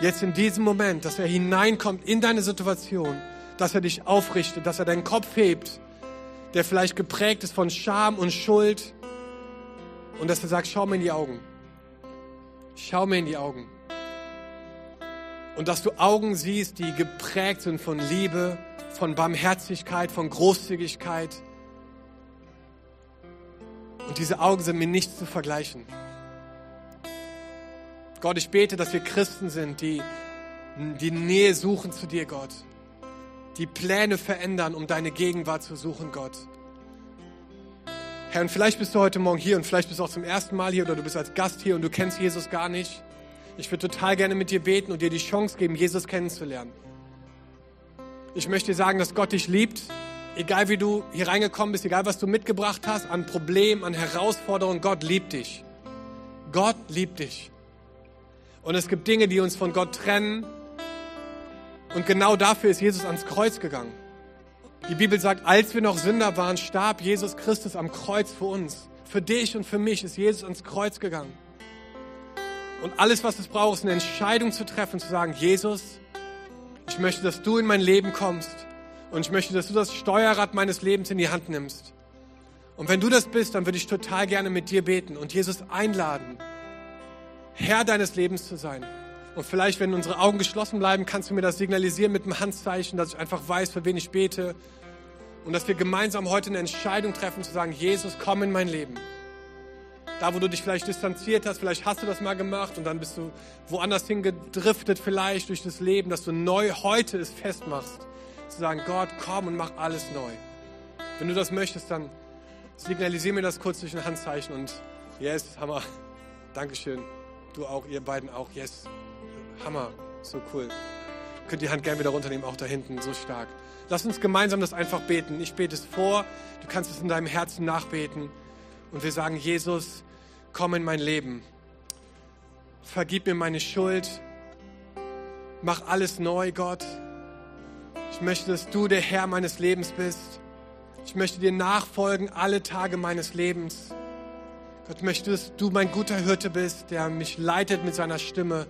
[SPEAKER 2] Jetzt in diesem Moment, dass er hineinkommt in deine Situation, dass er dich aufrichtet, dass er deinen Kopf hebt, der vielleicht geprägt ist von Scham und Schuld und dass er sagt, schau mir in die Augen. Schau mir in die Augen. Und dass du Augen siehst, die geprägt sind von Liebe von Barmherzigkeit, von Großzügigkeit. Und diese Augen sind mit nichts zu vergleichen. Gott, ich bete, dass wir Christen sind, die die Nähe suchen zu dir, Gott. Die Pläne verändern, um deine Gegenwart zu suchen, Gott. Herr, und vielleicht bist du heute Morgen hier und vielleicht bist du auch zum ersten Mal hier oder du bist als Gast hier und du kennst Jesus gar nicht. Ich würde total gerne mit dir beten und dir die Chance geben, Jesus kennenzulernen. Ich möchte dir sagen, dass Gott dich liebt, egal wie du hier reingekommen bist, egal was du mitgebracht hast, an Problemen, an Herausforderungen, Gott liebt dich. Gott liebt dich. Und es gibt Dinge, die uns von Gott trennen. Und genau dafür ist Jesus ans Kreuz gegangen. Die Bibel sagt, als wir noch Sünder waren, starb Jesus Christus am Kreuz für uns. Für dich und für mich ist Jesus ans Kreuz gegangen. Und alles, was es braucht, ist eine Entscheidung zu treffen, zu sagen, Jesus, ich möchte, dass du in mein Leben kommst und ich möchte, dass du das Steuerrad meines Lebens in die Hand nimmst. Und wenn du das bist, dann würde ich total gerne mit dir beten und Jesus einladen, Herr deines Lebens zu sein. Und vielleicht, wenn unsere Augen geschlossen bleiben, kannst du mir das signalisieren mit einem Handzeichen, dass ich einfach weiß, für wen ich bete. Und dass wir gemeinsam heute eine Entscheidung treffen, zu sagen, Jesus, komm in mein Leben. Da, wo du dich vielleicht distanziert hast, vielleicht hast du das mal gemacht und dann bist du woanders hingedriftet vielleicht durch das Leben, dass du neu heute es festmachst. Zu sagen, Gott, komm und mach alles neu. Wenn du das möchtest, dann signalisier mir das kurz durch ein Handzeichen und yes, Hammer. Dankeschön. Du auch, ihr beiden auch. Yes. Hammer. So cool. Könnt die Hand gerne wieder runternehmen, auch da hinten. So stark. Lass uns gemeinsam das einfach beten. Ich bete es vor. Du kannst es in deinem Herzen nachbeten. Und wir sagen, Jesus, komm in mein Leben. Vergib mir meine Schuld. Mach alles neu, Gott. Ich möchte, dass du der Herr meines Lebens bist. Ich möchte dir nachfolgen alle Tage meines Lebens. Gott, möchte, dass du mein guter Hirte bist, der mich leitet mit seiner Stimme.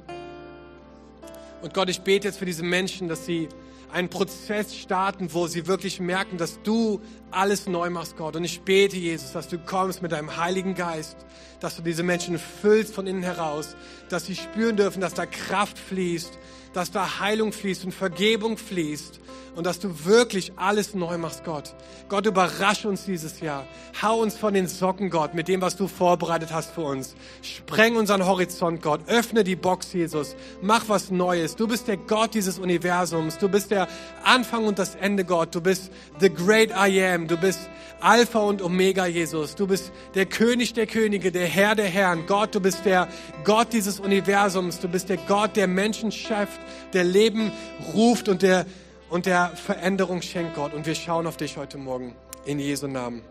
[SPEAKER 2] Und Gott, ich bete jetzt für diese Menschen, dass sie einen Prozess starten, wo sie wirklich merken, dass du alles neu machst, Gott. Und ich bete, Jesus, dass du kommst mit deinem Heiligen Geist, dass du diese Menschen füllst von innen heraus, dass sie spüren dürfen, dass da Kraft fließt, dass da Heilung fließt und Vergebung fließt und dass du wirklich alles neu machst, Gott. Gott, überrasche uns dieses Jahr. Hau uns von den Socken, Gott, mit dem, was du vorbereitet hast für uns. Spreng unseren Horizont, Gott. Öffne die Box, Jesus. Mach was Neues. Du bist der Gott dieses Universums. Du bist der Anfang und das Ende, Gott. Du bist the great I am. Du bist Alpha und Omega, Jesus. Du bist der König der Könige, der Herr der Herren. Gott, du bist der Gott dieses Universums. Du bist der Gott, der Menschen schafft, der Leben ruft und der und der Veränderung schenkt, Gott. Und wir schauen auf dich heute Morgen in Jesu Namen.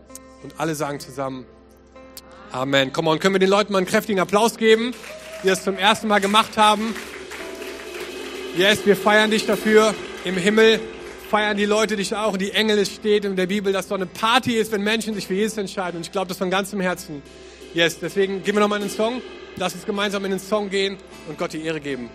[SPEAKER 2] Und alle sagen zusammen Amen. Komm on, können wir den Leuten mal einen kräftigen Applaus geben, die das zum ersten Mal gemacht haben. Yes, wir feiern dich dafür. Im Himmel feiern die Leute dich auch. Die Engel, es steht in der Bibel, dass so eine Party ist, wenn Menschen sich für Jesus entscheiden. Und ich glaube das von ganzem Herzen. Yes, deswegen gehen wir nochmal in den Song. Lass uns gemeinsam in den Song gehen und Gott die Ehre geben.